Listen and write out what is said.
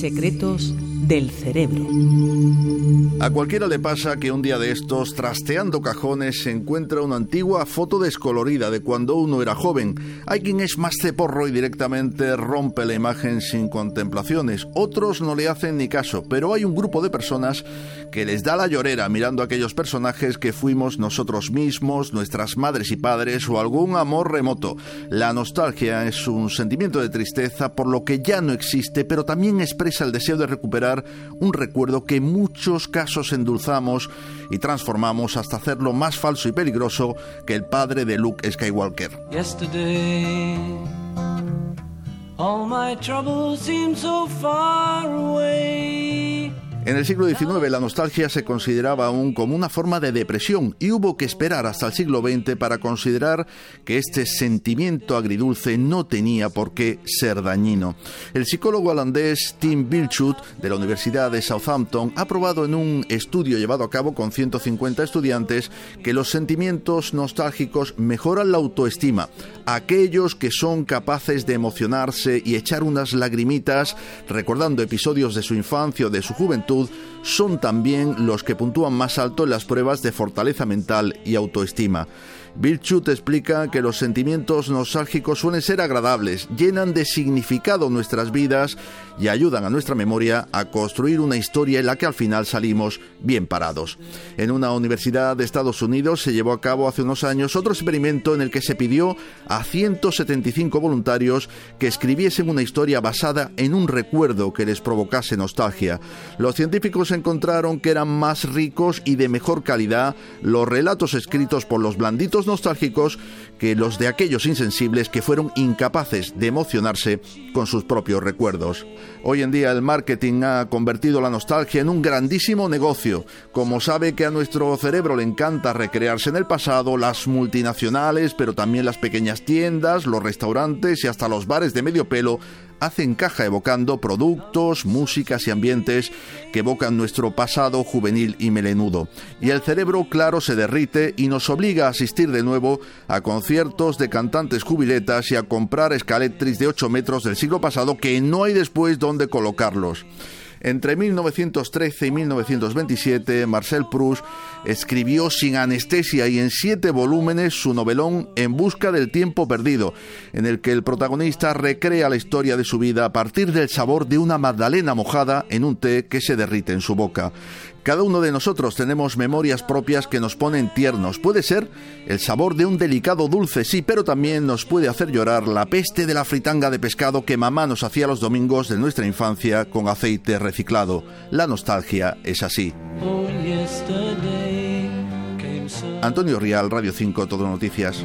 Secretos del cerebro. A cualquiera le pasa que un día de estos, trasteando cajones, se encuentra una antigua foto descolorida de cuando uno era joven. Hay quien es más ceporro y directamente rompe la imagen sin contemplaciones. Otros no le hacen ni caso, pero hay un grupo de personas que les da la llorera mirando a aquellos personajes que fuimos nosotros mismos, nuestras madres y padres o algún amor remoto. La nostalgia es un sentimiento de tristeza por lo que ya no existe, pero también expresa el deseo de recuperar un recuerdo que en muchos casos endulzamos y transformamos hasta hacerlo más falso y peligroso que el padre de Luke Skywalker. En el siglo XIX la nostalgia se consideraba aún como una forma de depresión y hubo que esperar hasta el siglo XX para considerar que este sentimiento agridulce no tenía por qué ser dañino. El psicólogo holandés Tim Bilchut de la Universidad de Southampton ha probado en un estudio llevado a cabo con 150 estudiantes que los sentimientos nostálgicos mejoran la autoestima. Aquellos que son capaces de emocionarse y echar unas lagrimitas recordando episodios de su infancia o de su juventud son también los que puntúan más alto en las pruebas de fortaleza mental y autoestima. Bill Chut explica que los sentimientos nostálgicos suelen ser agradables, llenan de significado nuestras vidas y ayudan a nuestra memoria a construir una historia en la que al final salimos bien parados. En una universidad de Estados Unidos se llevó a cabo hace unos años otro experimento en el que se pidió a 175 voluntarios que escribiesen una historia basada en un recuerdo que les provocase nostalgia. Los científicos encontraron que eran más ricos y de mejor calidad los relatos escritos por los blanditos nostálgicos que los de aquellos insensibles que fueron incapaces de emocionarse con sus propios recuerdos. Hoy en día el marketing ha convertido la nostalgia en un grandísimo negocio. Como sabe que a nuestro cerebro le encanta recrearse en el pasado, las multinacionales, pero también las pequeñas tiendas, los restaurantes y hasta los bares de medio pelo hacen caja evocando productos, músicas y ambientes que evocan nuestro pasado juvenil y melenudo. Y el cerebro, claro, se derrite y nos obliga a asistir de nuevo a conciertos de cantantes jubiletas y a comprar escaletris de 8 metros del siglo pasado que no hay después donde colocarlos. Entre 1913 y 1927, Marcel Proust escribió sin anestesia y en siete volúmenes su novelón En busca del tiempo perdido, en el que el protagonista recrea la historia de su vida a partir del sabor de una magdalena mojada en un té que se derrite en su boca. Cada uno de nosotros tenemos memorias propias que nos ponen tiernos. Puede ser el sabor de un delicado dulce, sí, pero también nos puede hacer llorar la peste de la fritanga de pescado que mamá nos hacía los domingos de nuestra infancia con aceite reciclado. La nostalgia es así. Antonio Rial, Radio 5, Todo Noticias.